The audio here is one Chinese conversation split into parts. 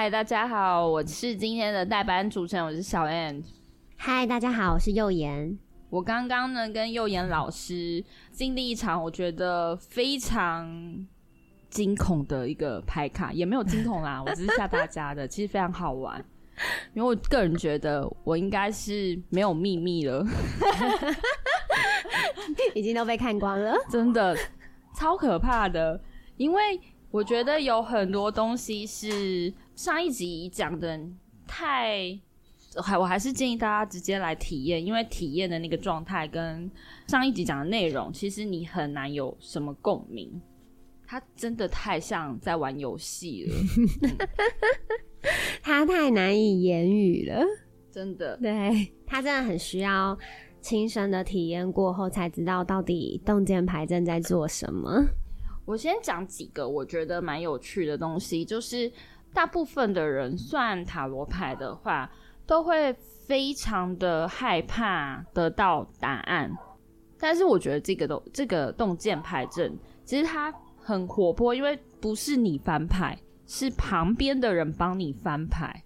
嗨，大家好，我是今天的代班主持人，我是小 N。嗨，大家好，我是幼妍。我刚刚呢跟幼妍老师经历一场我觉得非常惊恐的一个牌卡，也没有惊恐啦，我只是吓大家的，其实非常好玩。因为我个人觉得我应该是没有秘密了，已经都被看光了，真的超可怕的，因为。我觉得有很多东西是上一集讲的太，还我还是建议大家直接来体验，因为体验的那个状态跟上一集讲的内容，其实你很难有什么共鸣。他真的太像在玩游戏了，他太难以言语了，真的。对，他真的很需要亲身的体验过后，才知道到底洞见牌阵在做什么。我先讲几个我觉得蛮有趣的东西，就是大部分的人算塔罗牌的话，都会非常的害怕得到答案。但是我觉得这个动这个洞见牌阵，其实它很活泼，因为不是你翻牌，是旁边的人帮你翻牌，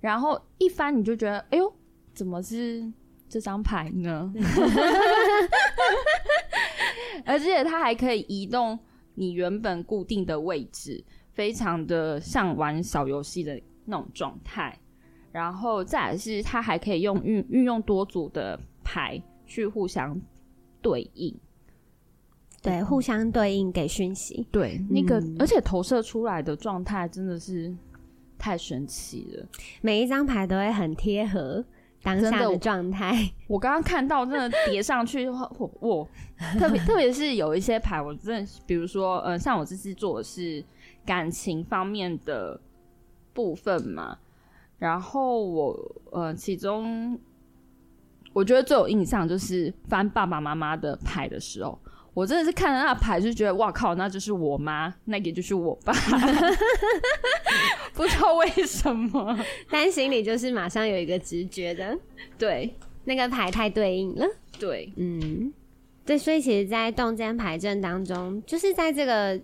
然后一翻你就觉得，哎呦，怎么是这张牌呢？而且它还可以移动。你原本固定的位置，非常的像玩小游戏的那种状态，然后再来是它还可以用运运用多组的牌去互相对应，对，互相对应给讯息，对，那个、嗯、而且投射出来的状态真的是太神奇了，每一张牌都会很贴合。当下的状态，我刚刚看到真的叠上去，哇！特别特别是有一些牌，我真的，比如说，呃，像我这次做的是感情方面的部分嘛，然后我呃，其中我觉得最有印象就是翻爸爸妈妈的牌的时候。我真的是看到那牌就觉得哇靠，那就是我妈，那也就是我爸，不知道为什么，但心里就是马上有一个直觉的，对，那个牌太对应了，对，嗯，对，所以其实，在动间牌阵当中，就是在这个，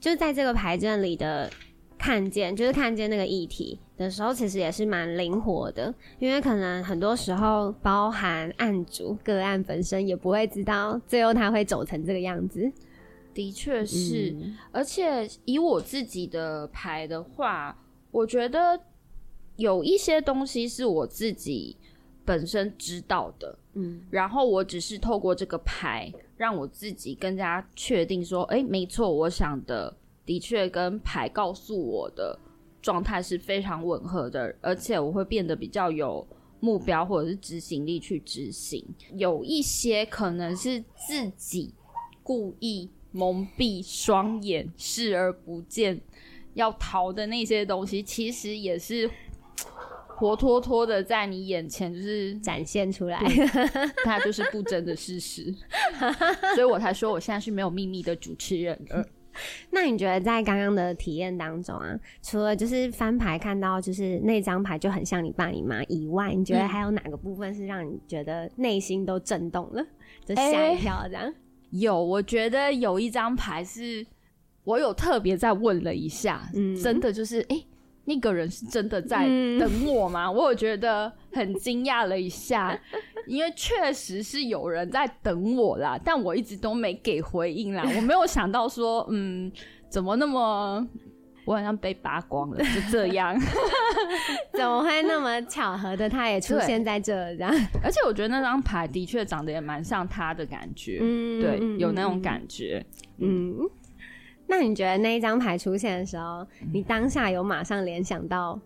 就是在这个牌阵里的。看见就是看见那个议题的时候，其实也是蛮灵活的，因为可能很多时候包含案主个案本身也不会知道最后他会走成这个样子。的确是，嗯，而且以我自己的牌的话，我觉得有一些东西是我自己本身知道的，嗯，然后我只是透过这个牌让我自己更加确定说，哎，没错，我想的。的确，跟牌告诉我的状态是非常吻合的，而且我会变得比较有目标或者是执行力去执行。有一些可能是自己故意蒙蔽双眼，视而不见，要逃的那些东西，其实也是活脱脱的在你眼前就是展现出来，它就是不争的事实。所以我才说，我现在是没有秘密的主持人了。那你觉得在刚刚的体验当中啊，除了就是翻牌看到就是那张牌就很像你爸你妈以外，你觉得还有哪个部分是让你觉得内心都震动了，就吓一跳这样？欸，有，我觉得有一张牌是我有特别再问了一下，嗯，真的就是哎。欸那个人是真的在等我吗？嗯、我有觉得很惊讶了一下，因为确实是有人在等我啦，但我一直都没给回应啦。我没有想到说，嗯，怎么那么，我好像被扒光了，就这样，怎么会那么巧合的，他也出现在这这样？而且我觉得那张牌的确长得也蛮像他的感觉，嗯，对，有那种感觉，嗯。嗯那你觉得那一张牌出现的时候，你当下有马上联想到？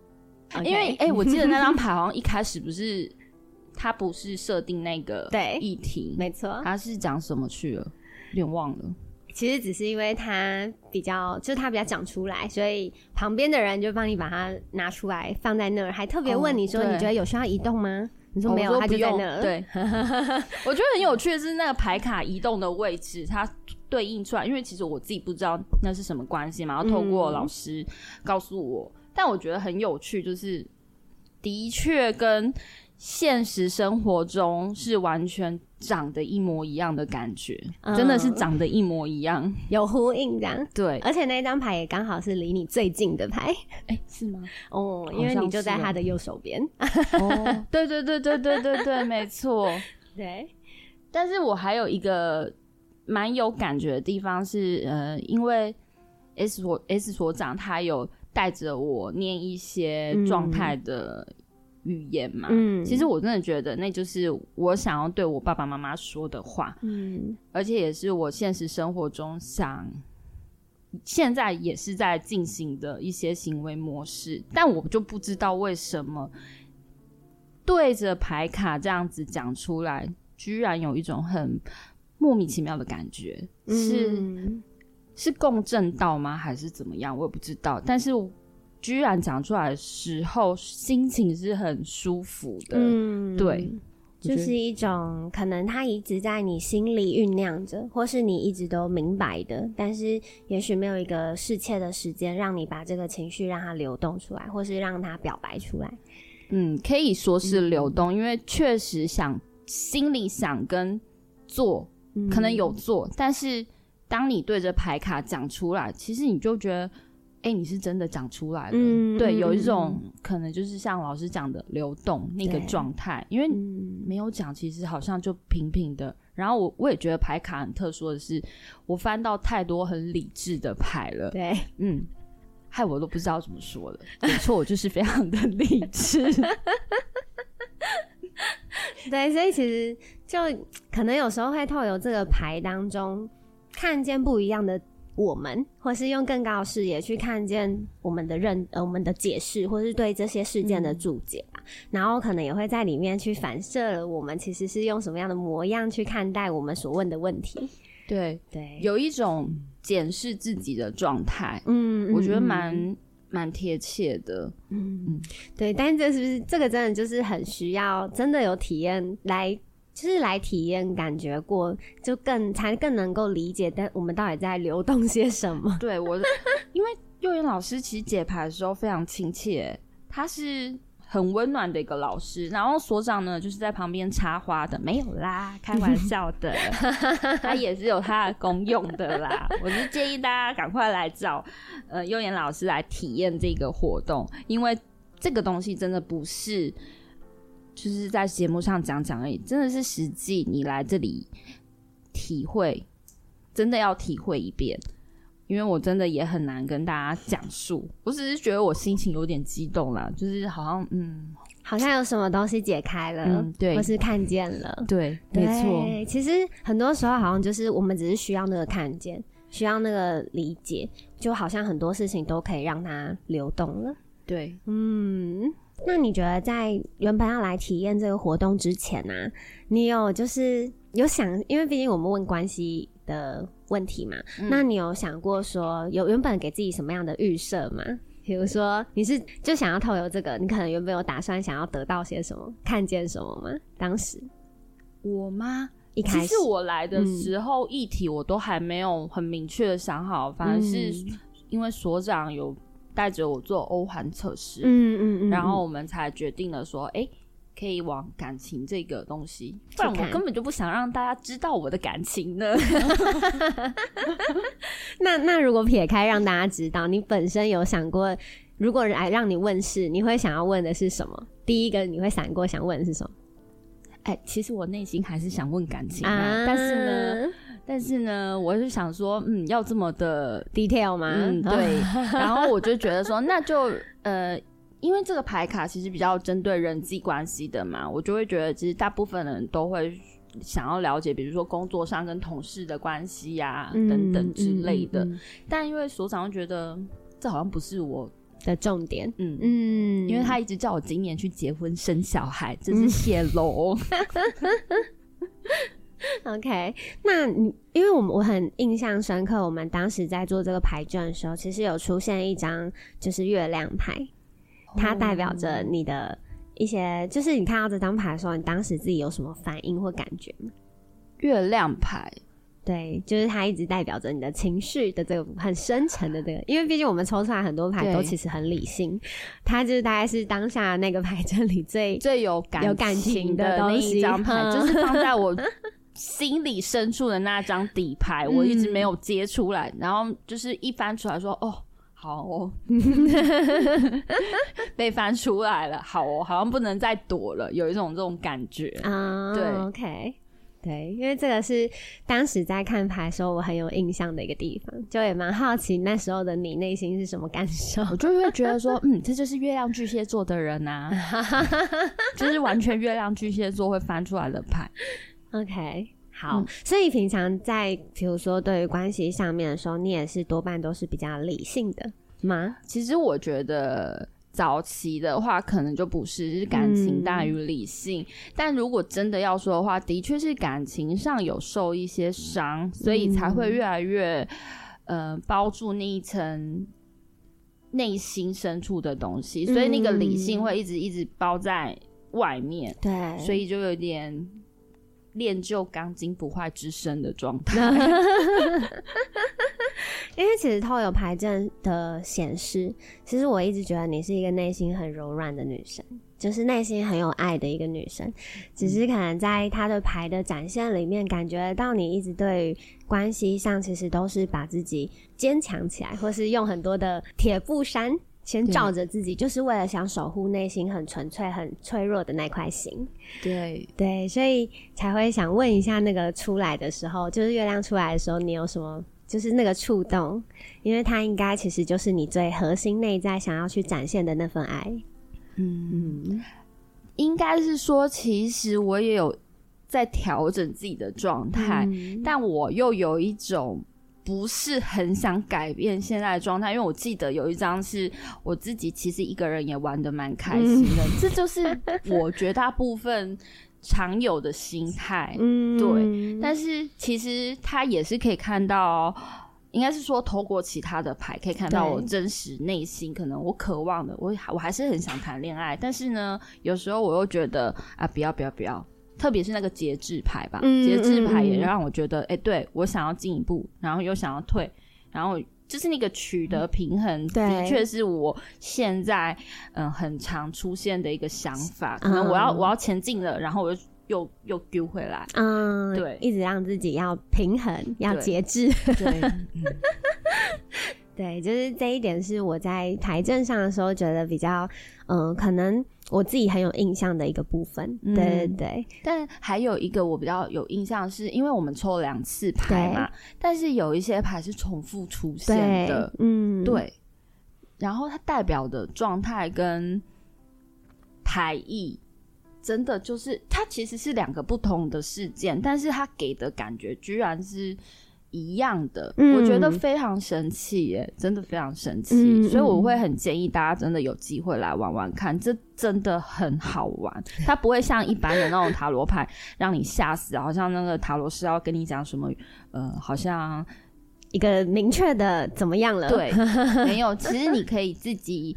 因为哎、欸，我记得那张牌好像一开始不是，它不是设定那个 对议题，没错，它是讲什么去了？有点忘了。其实只是因为它比较，就是它比较讲出来，所以旁边的人就帮你把它拿出来放在那儿，还特别问你说，你觉得有需要移动吗？你说没有，它就在那儿。对，我觉得很有趣的是那个牌卡移动的位置，它对应出来，因为其实我自己不知道那是什么关系嘛，然后透过老师告诉我，嗯、但我觉得很有趣，就是的确跟现实生活中是完全长得一模一样的感觉，嗯、真的是长得一模一样，有呼应这样。对，而且那张牌也刚好是离你最近的牌，哎、欸，是吗？哦，因为你就在他的右手边。哦，对对对对对对对，没错。对，但是我还有一个蛮有感觉的地方是，呃，因为 S 所 S 所长他有带着我念一些状态的、嗯。语言嘛，嗯，其实我真的觉得那就是我想要对我爸爸妈妈说的话，嗯，而且也是我现实生活中想，现在也是在进行的一些行为模式，但我就不知道为什么对着牌卡这样子讲出来，居然有一种很莫名其妙的感觉，是、嗯、是共振到吗？还是怎么样？我也不知道，但是。居然讲出来的时候，心情是很舒服的。嗯，对，就是一种可能它一直在你心里酝酿着，或是你一直都明白的，但是也许没有一个适切的时间让你把这个情绪让它流动出来，或是让它表白出来。嗯，可以说是流动，嗯、因为确实想心里想跟做，可能有做，嗯、但是当你对着牌卡讲出来，其实你就觉得。哎、欸，你是真的讲出来了，嗯、对，有一种、嗯、可能就是像老师讲的流动那个状态，因为没有讲，其实好像就平平的。然后我我也觉得牌卡很特殊的是，我翻到太多很理智的牌了，对，嗯，害我都不知道怎么说了。没错，我就是非常的理智。对，所以其实就可能有时候会透过这个牌当中看见不一样的。我们，或是用更高的视野去看见我们的认呃，我们的解释，或是对这些事件的注解吧。嗯、然后可能也会在里面去反射了我们其实是用什么样的模样去看待我们所问的问题。对对，对有一种检视自己的状态。嗯，我觉得蛮蛮贴切的。嗯嗯，对。但是这是不是这个真的就是很需要真的有体验来？就是来体验感觉过，就更才更能够理解，但我们到底在流动些什么？对我，因为幼园老师其实解牌的时候非常亲切，他是很温暖的一个老师。然后所长呢，就是在旁边插花的，没有啦，开玩笑的，他也是有他的功用的啦。我是建议大家赶快来找呃幼妍老师来体验这个活动，因为这个东西真的不是。就是在节目上讲讲而已，真的是实际你来这里体会，真的要体会一遍，因为我真的也很难跟大家讲述。我只是觉得我心情有点激动啦，就是好像嗯，好像有什么东西解开了，嗯、对，或是看见了，对，对没错。其实很多时候好像就是我们只是需要那个看见，需要那个理解，就好像很多事情都可以让它流动了。对，嗯。那你觉得在原本要来体验这个活动之前呢、啊，你有就是有想，因为毕竟我们问关系的问题嘛，嗯、那你有想过说有原本给自己什么样的预设吗？比如说你是就想要透由这个，你可能原本有打算想要得到些什么，看见什么吗？当时我吗？一开始我来的时候，议题我都还没有很明确的想好，反而是因为所长有。带着我做欧环测试，嗯嗯嗯，然后我们才决定了说，哎、欸，可以往感情这个东西，不然我根本就不想让大家知道我的感情呢。那那如果撇开让大家知道，你本身有想过，如果来让你问事，你会想要问的是什么？第一个你会闪过想问的是什么？哎、欸，其实我内心还是想问感情啊，啊但是呢。但是呢，我是想说，嗯，要这么的 detail 吗？嗯，对。然后我就觉得说，那就呃，因为这个牌卡其实比较针对人际关系的嘛，我就会觉得，其实大部分人都会想要了解，比如说工作上跟同事的关系呀、啊，嗯、等等之类的。嗯嗯嗯、但因为所长觉得这好像不是我的重点，嗯嗯，因为他一直叫我今年去结婚生小孩，真是泄露。OK，那你因为我们我很印象深刻，我们当时在做这个牌阵的时候，其实有出现一张就是月亮牌，它代表着你的一些，就是你看到这张牌的时候，你当时自己有什么反应或感觉吗？月亮牌。对，就是它一直代表着你的情绪的这个很深沉的这个，因为毕竟我们抽出来很多牌都其实很理性，它就是大概是当下那个牌阵里最 最有感有感情的那一张牌，就是放在我 心里深处的那张底牌，我一直没有接出来，然后就是一翻出来说，哦，好哦，被翻出来了，好哦，好像不能再躲了，有一种这种感觉啊，对，OK。对，因为这个是当时在看牌的时候我很有印象的一个地方，就也蛮好奇那时候的你内心是什么感受。我就会觉得说，嗯，这就是月亮巨蟹座的人啊，就是完全月亮巨蟹座会翻出来的牌。OK，好，嗯、所以平常在比如说对于关系上面的时候，你也是多半都是比较理性的吗？其实我觉得。早期的话，可能就不是，就是感情大于理性。嗯、但如果真的要说的话，的确是感情上有受一些伤，嗯、所以才会越来越，呃，包住那一层内心深处的东西，所以那个理性会一直一直包在外面。对、嗯，所以就有点练就钢筋不坏之身的状态。因为其实透有牌阵的显示，其实我一直觉得你是一个内心很柔软的女生，就是内心很有爱的一个女生。只是可能在她的牌的展现里面，感觉到你一直对于关系上其实都是把自己坚强起来，或是用很多的铁布衫先罩着自己，就是为了想守护内心很纯粹、很脆弱的那块心。对对，所以才会想问一下，那个出来的时候，就是月亮出来的时候，你有什么？就是那个触动，因为它应该其实就是你最核心内在想要去展现的那份爱。嗯，嗯，应该是说，其实我也有在调整自己的状态，嗯、但我又有一种不是很想改变现在的状态，因为我记得有一张是我自己其实一个人也玩的蛮开心的，嗯、这就是我绝大部分。常有的心态，嗯，对，但是其实他也是可以看到，应该是说透过其他的牌可以看到我真实内心，可能我渴望的，我我还是很想谈恋爱，但是呢，有时候我又觉得啊，不要不要不要，特别是那个节制牌吧，嗯、节制牌也让我觉得，哎、欸，对我想要进一步，然后又想要退，然后。就是那个取得平衡，的确是我现在嗯很常出现的一个想法。可能我要我要前进了，然后我又又又丢回来。嗯，对，一直让自己要平衡，要节制。对，对，就是这一点是我在台政上的时候觉得比较嗯可能。我自己很有印象的一个部分，对对对。嗯、但还有一个我比较有印象，是因为我们抽了两次牌嘛，但是有一些牌是重复出现的，嗯，对。然后它代表的状态跟牌意，真的就是它其实是两个不同的事件，但是它给的感觉居然是。一样的，嗯、我觉得非常神奇耶，真的非常神奇，嗯、所以我会很建议大家真的有机会来玩玩看，这真的很好玩。它不会像一般的那种塔罗牌让你吓死，好像那个塔罗师要跟你讲什么，呃，好像一个明确的怎么样了？对，没有，其实你可以自己。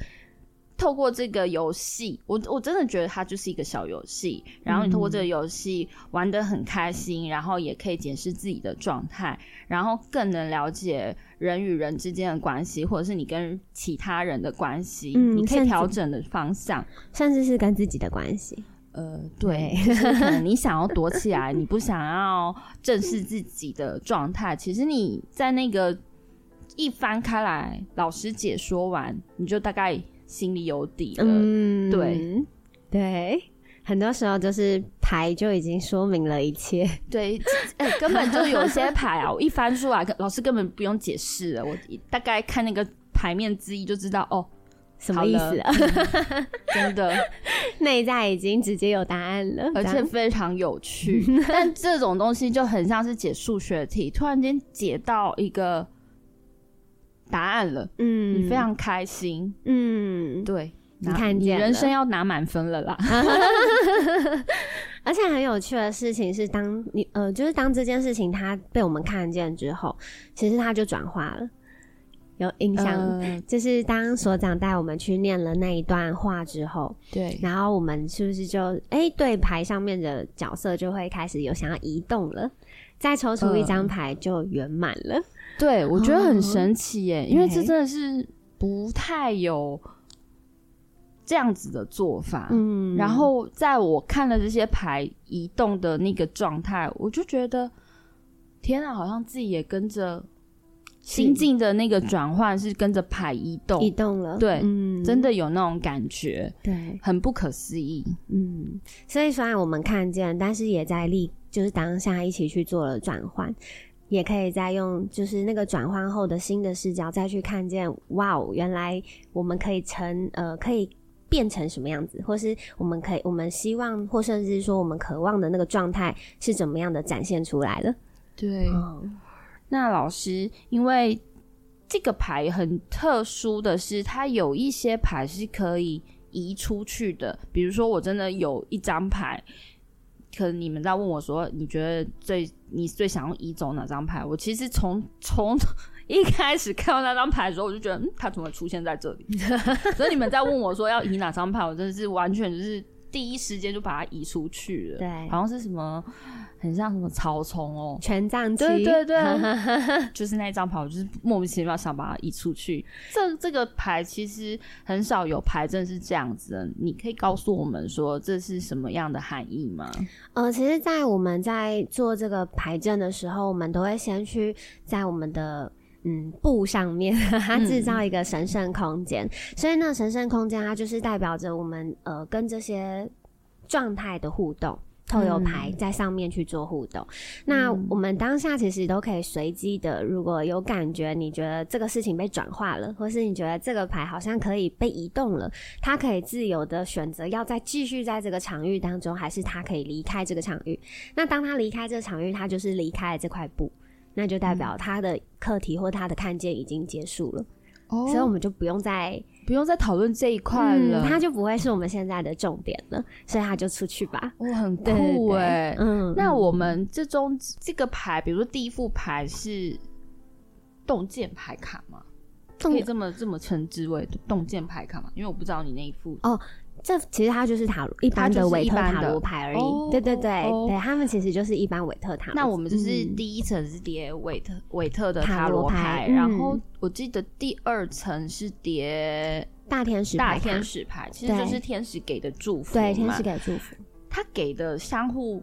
透过这个游戏，我我真的觉得它就是一个小游戏。然后你透过这个游戏玩得很开心，然后也可以检视自己的状态，然后更能了解人与人之间的关系，或者是你跟其他人的关系，嗯、你可以调整的方向，甚至是跟自己的关系。呃，对，就是可能你想要躲起来，你不想要正视自己的状态，其实你在那个一翻开来，老师解说完，你就大概。心里有底了，嗯，对对，很多时候就是牌就已经说明了一切，对，哎、欸，根本就有些牌啊，我一翻出来，老师根本不用解释了，我大概看那个牌面之一就知道哦，什么意思啊？嗯、真的，内在已经直接有答案了，而且非常有趣。但这种东西就很像是解数学题，突然间解到一个。答案了，嗯，你非常开心，嗯，对，你看见你人生要拿满分了啦。而且很有趣的事情是当，当你呃，就是当这件事情它被我们看见之后，其实它就转化了。有印象，呃、就是当所长带我们去念了那一段话之后，对，然后我们是不是就哎、欸，对牌上面的角色就会开始有想要移动了，再抽出一张牌就圆满了。呃、对，我觉得很神奇耶，哦、因为这真的是不太有这样子的做法。嗯，然后在我看了这些牌移动的那个状态，我就觉得天啊，好像自己也跟着。心境的那个转换是跟着牌移动，移动了，对，嗯，真的有那种感觉，对，很不可思议，嗯。所以虽然我们看见，但是也在立，就是当下一起去做了转换，也可以再用就是那个转换后的新的视角再去看见，哇哦，原来我们可以成呃，可以变成什么样子，或是我们可以，我们希望，或甚至说我们渴望的那个状态是怎么样的展现出来的，对。嗯那老师，因为这个牌很特殊的是，它有一些牌是可以移出去的。比如说，我真的有一张牌，可能你们在问我说，你觉得最你最想要移走哪张牌？我其实从从 一开始看到那张牌的时候，我就觉得，嗯，它怎么会出现在这里？所以你们在问我说要移哪张牌，我真的是完全就是第一时间就把它移出去了。对，好像是什么。很像什么草丛哦，权杖七，对对对，就是那张牌，我就是莫名其妙想把它移出去。这这个牌其实很少有牌阵是这样子的，你可以告诉我们说这是什么样的含义吗？呃，其实，在我们在做这个牌阵的时候，我们都会先去在我们的嗯布上面，它制造一个神圣空间，嗯、所以呢神圣空间它就是代表着我们呃跟这些状态的互动。透油牌在上面去做互动，嗯、那我们当下其实都可以随机的，如果有感觉，你觉得这个事情被转化了，或是你觉得这个牌好像可以被移动了，它可以自由的选择要再继续在这个场域当中，还是它可以离开这个场域。那当他离开这个场域，他就是离开了这块布，那就代表他的课题或他的看见已经结束了。哦，所以我们就不用再。不用再讨论这一块了，它、嗯、就不会是我们现在的重点了，所以它就出去吧。哦，很酷哎，嗯。那我们这中这个牌，比如说第一副牌是洞见牌卡吗？可以这么这么称之为洞见牌卡吗？因为我不知道你那一副哦。这其实它就是塔罗一般的韦特塔罗牌而已，哦、对对对，哦、对他们其实就是一般韦特塔罗。那我们就是第一层是叠韦特韦特的塔罗牌，然后我记得第二层是叠大天使大天使牌，其实就是天使给的祝福，对天使给的祝福，他给的相互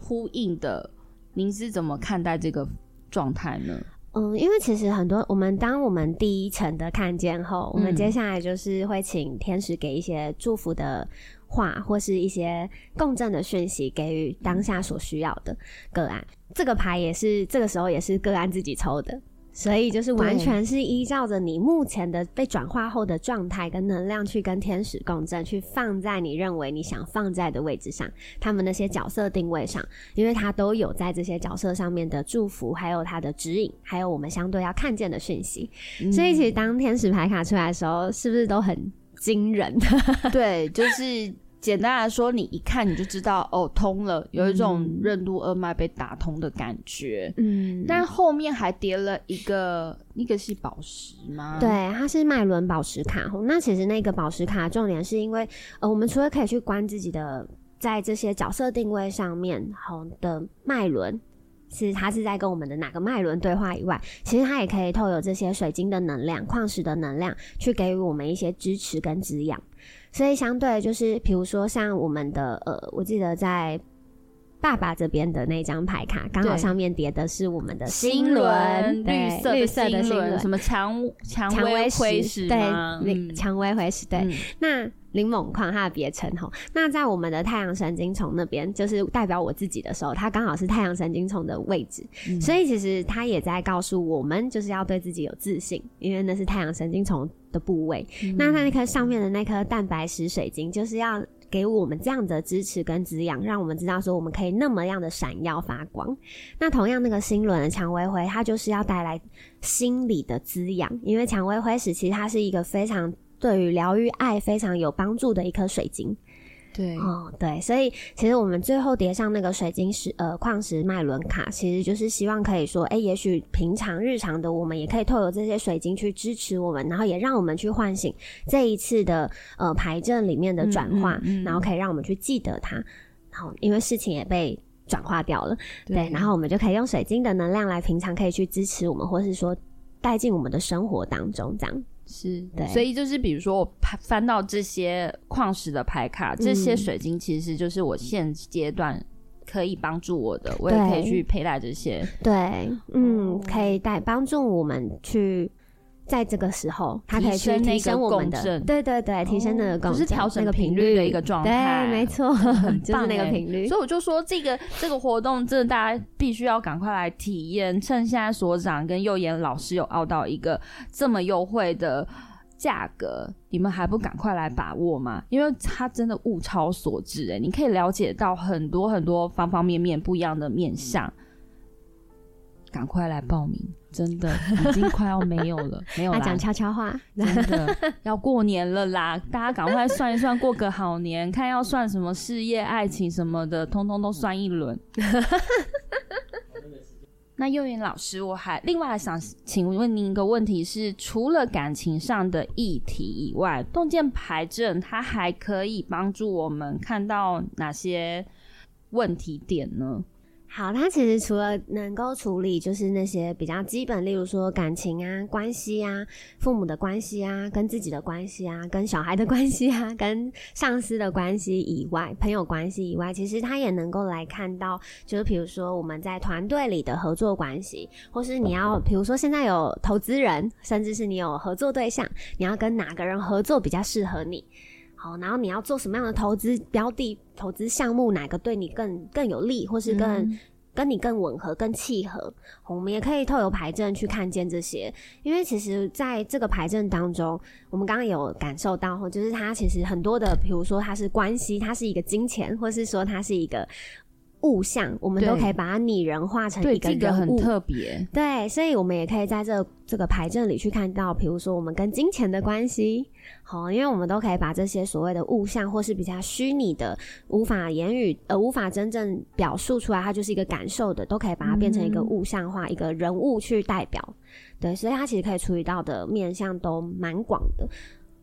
呼应的，您是怎么看待这个状态呢？嗯，因为其实很多，我们当我们第一层的看见后，我们接下来就是会请天使给一些祝福的话，或是一些共振的讯息，给予当下所需要的个案。这个牌也是这个时候也是个案自己抽的。所以就是完全是依照着你目前的被转化后的状态跟能量去跟天使共振，去放在你认为你想放在的位置上，他们那些角色定位上，因为他都有在这些角色上面的祝福，还有他的指引，还有我们相对要看见的讯息。嗯、所以其实当天使牌卡出来的时候，是不是都很惊人？对，就是。简单来说，你一看你就知道哦，通了，有一种任督二脉被打通的感觉。嗯，但后面还叠了一个，那个是宝石吗？对，它是脉轮宝石卡。那其实那个宝石卡重点是因为，呃，我们除了可以去观自己的在这些角色定位上面好的脉轮，是它是在跟我们的哪个脉轮对话以外，其实它也可以透有这些水晶的能量、矿石的能量，去给予我们一些支持跟滋养。所以相对就是，比如说像我们的呃，我记得在爸爸这边的那张牌卡，刚好上面叠的是我们的心轮，绿色绿色的心轮，什么蔷蔷薇辉石，对，蔷薇辉石，对，那。灵锰矿它的别称吼，那在我们的太阳神经丛那边，就是代表我自己的时候，它刚好是太阳神经丛的位置，嗯、所以其实它也在告诉我们，就是要对自己有自信，因为那是太阳神经丛的部位。嗯、那它那颗上面的那颗蛋白石水晶，就是要给我们这样的支持跟滋养，让我们知道说我们可以那么样的闪耀发光。那同样那个星轮的蔷薇灰，它就是要带来心理的滋养，因为蔷薇灰石其实它是一个非常。对于疗愈爱非常有帮助的一颗水晶，对，哦，对，所以其实我们最后叠上那个水晶石呃矿石脉轮卡，其实就是希望可以说，哎，也许平常日常的我们也可以透过这些水晶去支持我们，然后也让我们去唤醒这一次的呃牌阵里面的转化，嗯嗯嗯、然后可以让我们去记得它，然后因为事情也被转化掉了，对，对，然后我们就可以用水晶的能量来平常可以去支持我们，或是说带进我们的生活当中，这样。是，对，所以就是比如说我翻到这些矿石的牌卡，这些水晶其实就是我现阶段可以帮助我的，我也可以去佩戴这些，对，嗯，可以带帮助我们去。在这个时候，它可以去提升我们的，对对对，提升那个共振，就是调整那个频率的一个状态，对，没错，很 棒那个频率。所以我就说，这个这个活动，真的大家必须要赶快来体验。趁现在所长跟幼妍老师有熬到一个这么优惠的价格，你们还不赶快来把握吗？因为它真的物超所值，哎，你可以了解到很多很多方方面面不一样的面向。赶快来报名！真的已经快要没有了，没有啦。讲悄悄话，真的要过年了啦！大家赶快算一算，过个好年，看要算什么事业、爱情什么的，通通都算一轮。那幼云老师，我还另外想请问您一个问题是：除了感情上的议题以外，洞见牌阵它还可以帮助我们看到哪些问题点呢？好，它其实除了能够处理就是那些比较基本，例如说感情啊、关系啊、父母的关系啊、跟自己的关系啊、跟小孩的关系啊、跟上司的关系以外，朋友关系以外，其实它也能够来看到，就是比如说我们在团队里的合作关系，或是你要，比如说现在有投资人，甚至是你有合作对象，你要跟哪个人合作比较适合你？好，然后你要做什么样的投资标的、投资项目，哪个对你更更有利，或是更、嗯、跟你更吻合、更契合？我们也可以透过牌证去看见这些，因为其实在这个牌证当中，我们刚刚有感受到，就是它其实很多的，比如说它是关系，它是一个金钱，或是说它是一个。物象，我们都可以把它拟人化成一个人物，这个很特别。对，所以我们也可以在这这个牌阵里去看到，比如说我们跟金钱的关系，好，因为我们都可以把这些所谓的物象，或是比较虚拟的、无法言语呃无法真正表述出来，它就是一个感受的，都可以把它变成一个物象化，嗯、一个人物去代表。对，所以它其实可以处理到的面向都蛮广的。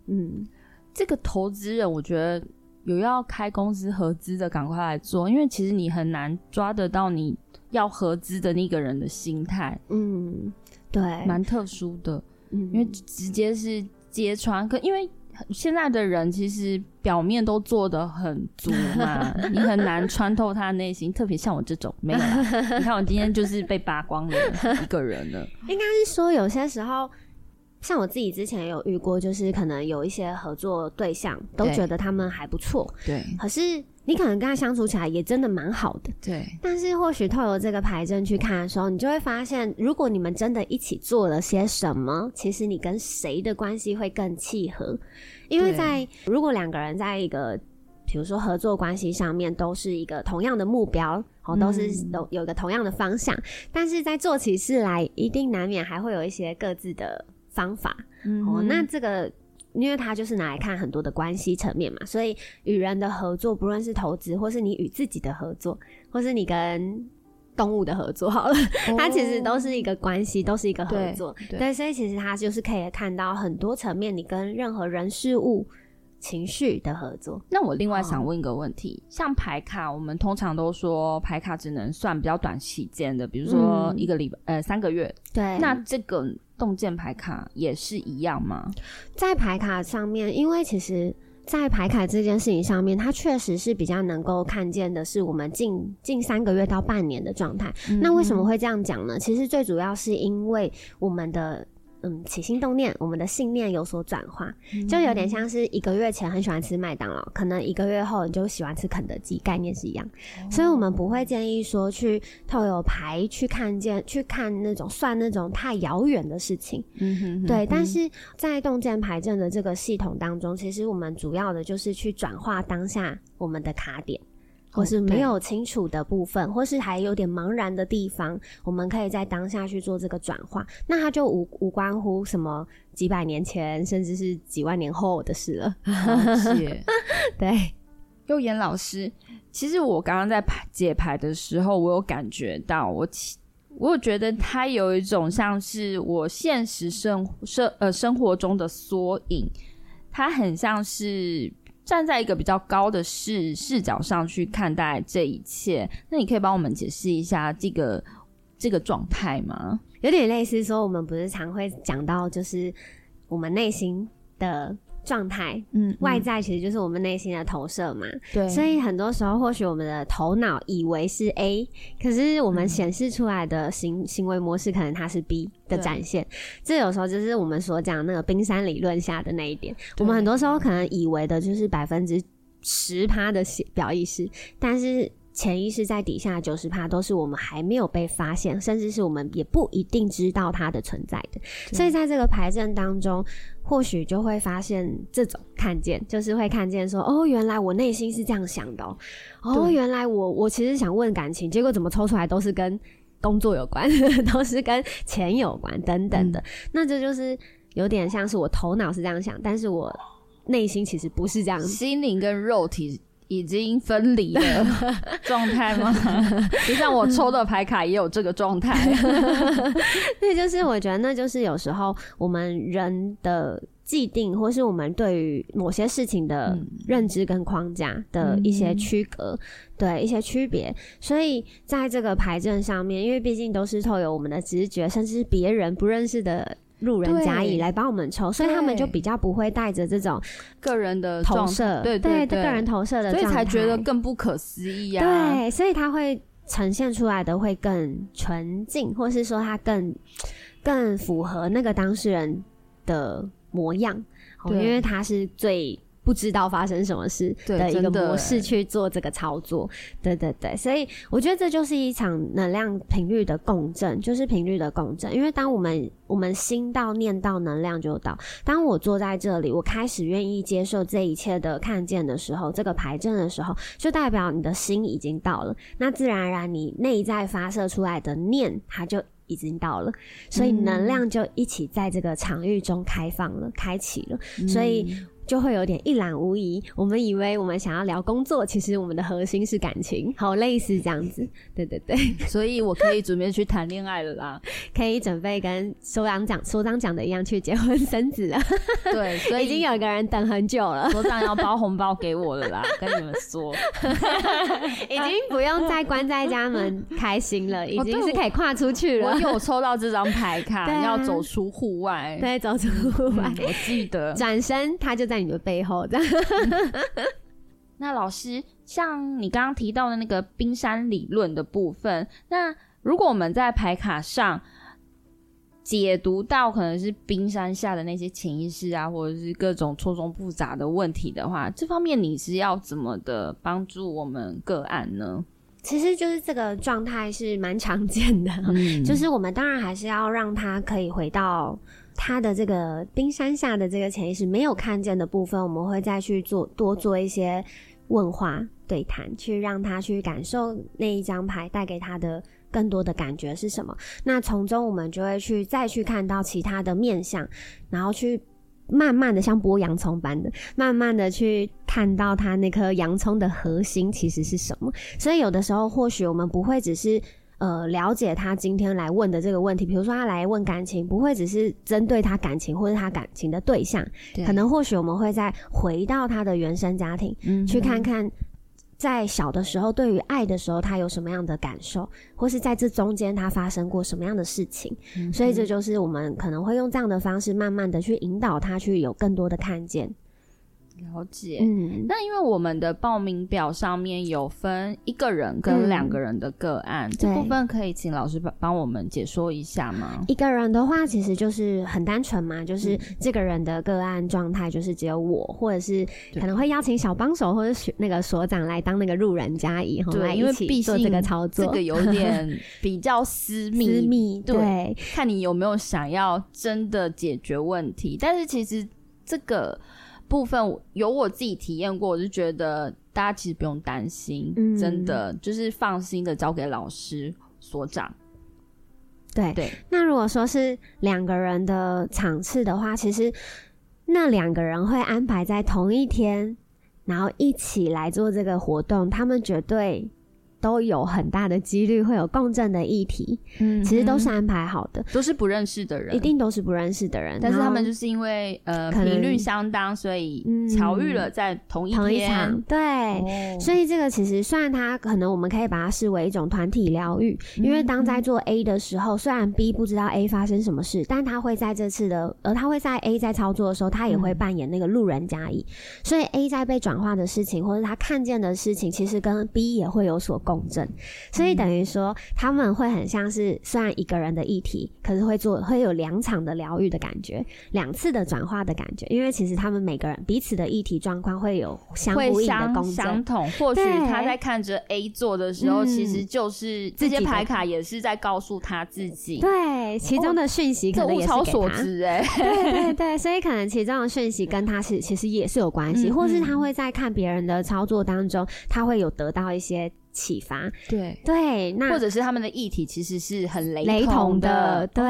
嗯，这个投资人，我觉得。有要开公司合资的，赶快来做，因为其实你很难抓得到你要合资的那个人的心态。嗯，对，蛮特殊的，嗯，因为直接是揭穿。可因为现在的人其实表面都做的很足嘛，你很难穿透他内心。特别像我这种，没有啦，你看我今天就是被扒光了一个人了。应该是说有些时候。像我自己之前有遇过，就是可能有一些合作对象都觉得他们还不错，对。可是你可能跟他相处起来也真的蛮好的，对。但是或许透过这个牌阵去看的时候，你就会发现，如果你们真的一起做了些什么，其实你跟谁的关系会更契合？因为在如果两个人在一个比如说合作关系上面都是一个同样的目标，哦，都是有有一个同样的方向，嗯、但是在做起事来，一定难免还会有一些各自的。方法、嗯、哦，那这个，因为它就是拿来看很多的关系层面嘛，所以与人的合作，不论是投资，或是你与自己的合作，或是你跟动物的合作，好了，哦、它其实都是一个关系，都是一个合作。对，对，所以其实它就是可以看到很多层面，你跟任何人事物。情绪的合作。那我另外想问一个问题，哦、像牌卡，我们通常都说牌卡只能算比较短期间的，比如说一个礼拜、嗯、呃三个月。对。那这个洞见牌卡也是一样吗？在牌卡上面，因为其实，在牌卡这件事情上面，它确实是比较能够看见的是我们近近三个月到半年的状态。嗯、那为什么会这样讲呢？其实最主要是因为我们的。嗯，起心动念，我们的信念有所转化，就有点像是一个月前很喜欢吃麦当劳，可能一个月后你就喜欢吃肯德基，概念是一样。所以我们不会建议说去透有牌去看见、去看那种算那种太遥远的事情。嗯哼，对。但是在洞见牌阵的这个系统当中，其实我们主要的就是去转化当下我们的卡点。或是没有清楚的部分，或是还有点茫然的地方，我们可以在当下去做这个转化。那它就无无关乎什么几百年前，甚至是几万年后的事了。是，对。又妍老师，其实我刚刚在排解牌的时候，我有感觉到我，我觉得他有一种像是我现实生生呃生活中的缩影，它很像是站在一个比较高的视视角上去看待这一切。那你可以帮我们解释一下这个这个状态吗？有点类似说，我们不是常会讲到，就是我们内心的。状态，嗯，嗯，外在其实就是我们内心的投射嘛，对，所以很多时候或许我们的头脑以为是 A，可是我们显示出来的行、嗯、行为模式可能它是 B 的展现，这有时候就是我们所讲那个冰山理论下的那一点，我们很多时候可能以为的就是百分之十趴的表意识，但是。潜意识在底下九十趴都是我们还没有被发现，甚至是我们也不一定知道它的存在的。所以在这个牌阵当中，或许就会发现这种看见，就是会看见说：哦，原来我内心是这样想的哦。哦，原来我我其实想问感情，结果怎么抽出来都是跟工作有关，都是跟钱有关等等的。嗯、那这就是有点像是我头脑是这样想，但是我内心其实不是这样，心灵跟肉体。已经分离的 状态吗？就像我抽的牌卡也有这个状态。那就是我觉得，那就是有时候我们人的既定，或是我们对于某些事情的认知跟框架的一些区隔，嗯、对一些区别。所以在这个牌阵上面，因为毕竟都是透过我们的直觉，甚至是别人不认识的。路人甲乙来帮我们抽，所以他们就比较不会带着这种个人的投射，对对，对个人投射的，所以才觉得更不可思议啊。对，所以他会呈现出来的会更纯净，或是说他更更符合那个当事人的模样，因为他是最。不知道发生什么事的一个模式去做这个操作，对对对，所以我觉得这就是一场能量频率的共振，就是频率的共振。因为当我们我们心到念到，能量就到。当我坐在这里，我开始愿意接受这一切的看见的时候，这个牌阵的时候，就代表你的心已经到了。那自然而然，你内在发射出来的念，它就已经到了，所以能量就一起在这个场域中开放了，开启了，所以。就会有点一览无遗。我们以为我们想要聊工作，其实我们的核心是感情，好类似这样子。对对对，所以我可以准备去谈恋爱了啦，可以准备跟所长讲所长讲的一样去结婚生子了。对，所以 已经有一个人等很久了，所长要包红包给我了啦，跟你们说，已经不用再关在家门开心了，已经是可以跨出去了。我有抽到这张牌卡，啊、要走出户外，对，走出户外、嗯。我记得转身，他就在。在你的背后，这样。那老师，像你刚刚提到的那个冰山理论的部分，那如果我们在牌卡上解读到可能是冰山下的那些潜意识啊，或者是各种错综复杂的问题的话，这方面你是要怎么的帮助我们个案呢？其实就是这个状态是蛮常见的，嗯，就是我们当然还是要让他可以回到。他的这个冰山下的这个潜意识没有看见的部分，我们会再去做多做一些问话对谈，去让他去感受那一张牌带给他的更多的感觉是什么。那从中我们就会去再去看到其他的面相，然后去慢慢的像剥洋葱般的，慢慢的去看到他那颗洋葱的核心其实是什么。所以有的时候或许我们不会只是。呃，了解他今天来问的这个问题，比如说他来问感情，不会只是针对他感情或者他感情的对象，可能或许我们会再回到他的原生家庭，嗯，去看看在小的时候对于爱的时候他有什么样的感受，或是在这中间他发生过什么样的事情，嗯，所以这就是我们可能会用这样的方式，慢慢的去引导他去有更多的看见。了解，嗯，那因为我们的报名表上面有分一个人跟两个人的个案，嗯，这部分可以请老师帮帮我们解说一下吗？一个人的话，其实就是很单纯嘛，就是这个人的个案状态就是只有我，或者是可能会邀请小帮手或者那个所长来当那个路人甲乙，对，因为毕竟做这个操作，这个有点比较私密，私密，对，对，看你有没有想要真的解决问题，但是其实这个。部分有我自己体验过，我就觉得大家其实不用担心，嗯，真的就是放心的交给老师所长。对对，那如果说是两个人的场次的话，其实那两个人会安排在同一天然后一起来做这个活动，他们绝对。都有很大的几率会有共振的议题，嗯，其实都是安排好的，都是不认识的人，一定都是不认识的人，但是他们就是因为呃频率相当，所以巧遇了在同一天，同一场，对，哦，所以这个其实虽然它可能我们可以把它视为一种团体疗愈，因为当在做 A 的时候，虽然 B 不知道 A 发生什么事，但他会在这次的，呃他会在 A 在操作的时候，他也会扮演那个路人甲乙，所以 A 在被转化的事情，或者他看见的事情，其实跟 B 也会有所共振。所以等于说，他们会很像是虽然一个人的议题，可是会做会有两场的疗愈的感觉，两次的转化的感觉。因为其实他们每个人彼此的议题状况会有相呼应的共振，相同。或许他在看着 A 座的时候，其实就是这些牌卡也是在告诉他自己。对，其中的讯息可能。物超所值哎，对对对，所以可能其中的讯息跟他是其实也是有关系，或是他会在看别人的操作当中，他会有得到一些。启发，对。对，那或者是他们的议题其实是很雷雷同的，对，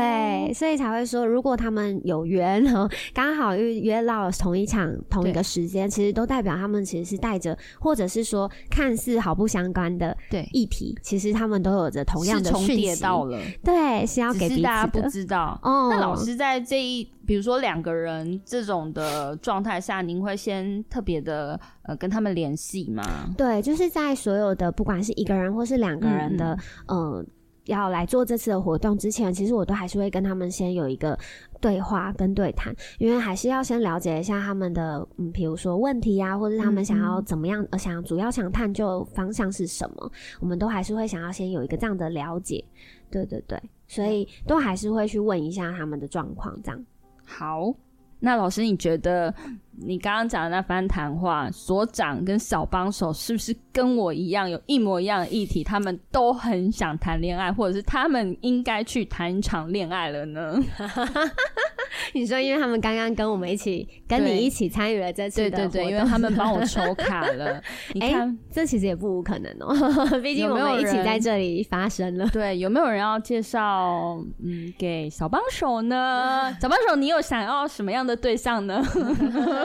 哦、所以才会说，如果他们有缘，刚好又约到了同一场同一个时间，其实都代表他们其实是带着，或者是说看似毫不相关的对。议题，其实他们都有着同样的讯息。到了，对，是要给彼此的，大家不知道。哦。那老师在这一。比如说两个人这种的状态下，您会先特别的呃跟他们联系吗？对，就是在所有的不管是一个人或是两个人的嗯、呃、要来做这次的活动之前，其实我都还是会跟他们先有一个对话跟对谈，因为还是要先了解一下他们的嗯，比如说问题啊，或者他们想要怎么样，呃，想主要想探究方向是什么，我们都还是会想要先有一个这样的了解。对对对，所以都还是会去问一下他们的状况，这样。好，那老师，你觉得你刚刚讲的那番谈话，所长跟小帮手是不是跟我一样，有一模一样的议题？他们都很想谈恋爱，或者是他们应该去谈一场恋爱了呢？你说，因为他们刚刚跟我们一起，跟你一起参与了这次的，对对对，因为他们帮我抽卡了。你看、欸，这其实也不无可能哦、喔，毕竟我们一起在这里发生了。对，有没有人要介绍嗯给小帮手呢？小帮手，你有想要什么样的对象呢？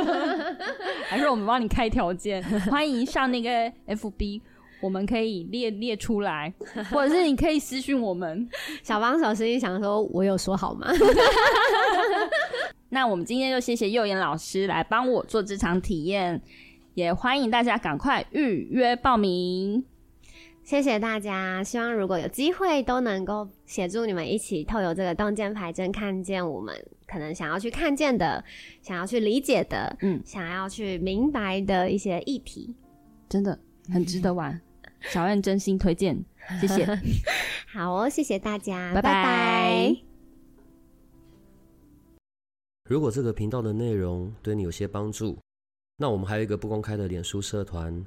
还是我们帮你开条件，欢迎上那个 FB。我们可以列列出来，或者是你可以私讯我们。小帮手实际想说，我有说好吗？那我们今天就谢谢幼妍老师来帮我做这场体验，也欢迎大家赶快预约报名。谢谢大家，希望如果有机会都能够协助你们一起透由这个洞见牌阵，看见我们可能想要去看见的、想要去理解的、嗯，想要去明白的一些议题，真的很值得玩。小燕真心推荐，谢谢。好哦，谢谢大家，拜拜。拜拜。如果这个频道的内容对你有些帮助，那我们还有一个不公开的脸书社团，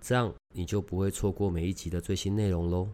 这样你就不会错过每一集的最新内容喽。